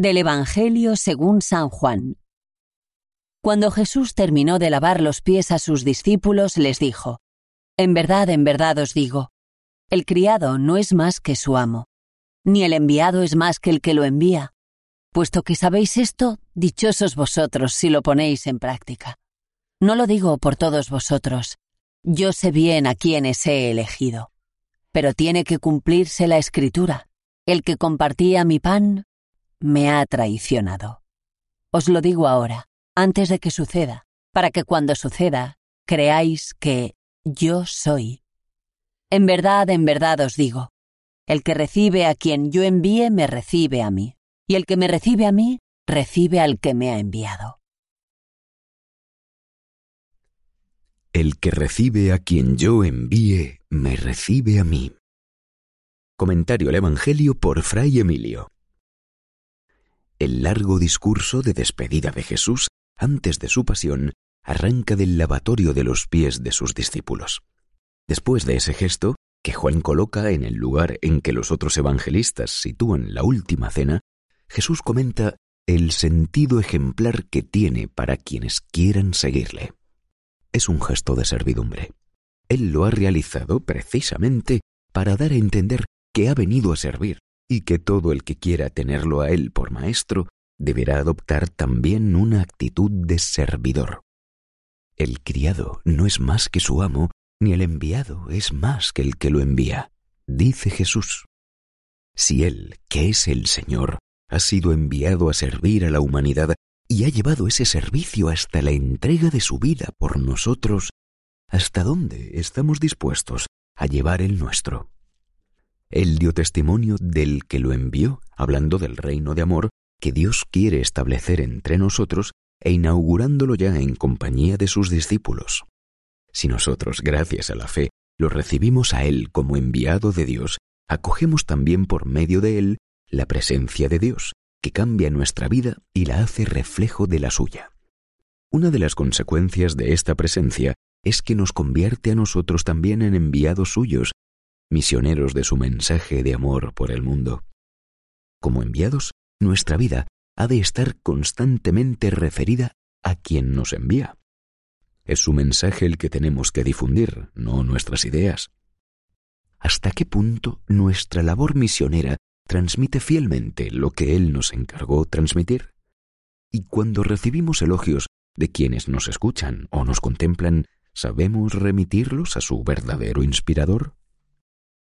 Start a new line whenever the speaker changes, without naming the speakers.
Del Evangelio según San Juan. Cuando Jesús terminó de lavar los pies a sus discípulos, les dijo, En verdad, en verdad os digo, el criado no es más que su amo, ni el enviado es más que el que lo envía. Puesto que sabéis esto, dichosos vosotros si lo ponéis en práctica. No lo digo por todos vosotros, yo sé bien a quienes he elegido, pero tiene que cumplirse la escritura. El que compartía mi pan me ha traicionado. Os lo digo ahora, antes de que suceda, para que cuando suceda creáis que yo soy. En verdad, en verdad os digo, el que recibe a quien yo envíe me recibe a mí, y el que me recibe a mí recibe al que me ha enviado.
El que recibe a quien yo envíe me recibe a mí. Comentario al Evangelio por Fray Emilio. El largo discurso de despedida de Jesús antes de su pasión arranca del lavatorio de los pies de sus discípulos. Después de ese gesto, que Juan coloca en el lugar en que los otros evangelistas sitúan la última cena, Jesús comenta el sentido ejemplar que tiene para quienes quieran seguirle. Es un gesto de servidumbre. Él lo ha realizado precisamente para dar a entender que ha venido a servir, y que todo el que quiera tenerlo a él por maestro deberá adoptar también una actitud de servidor. El criado no es más que su amo, ni el enviado es más que el que lo envía, dice Jesús. Si Él, que es el Señor, ha sido enviado a servir a la humanidad y ha llevado ese servicio hasta la entrega de su vida por nosotros, ¿hasta dónde estamos dispuestos a llevar el nuestro? Él dio testimonio del que lo envió, hablando del reino de amor que Dios quiere establecer entre nosotros e inaugurándolo ya en compañía de sus discípulos. Si nosotros, gracias a la fe, lo recibimos a Él como enviado de Dios, acogemos también por medio de Él la presencia de Dios, que cambia nuestra vida y la hace reflejo de la suya. Una de las consecuencias de esta presencia es que nos convierte a nosotros también en enviados suyos misioneros de su mensaje de amor por el mundo. Como enviados, nuestra vida ha de estar constantemente referida a quien nos envía. Es su mensaje el que tenemos que difundir, no nuestras ideas. ¿Hasta qué punto nuestra labor misionera transmite fielmente lo que Él nos encargó transmitir? Y cuando recibimos elogios de quienes nos escuchan o nos contemplan, ¿sabemos remitirlos a su verdadero inspirador?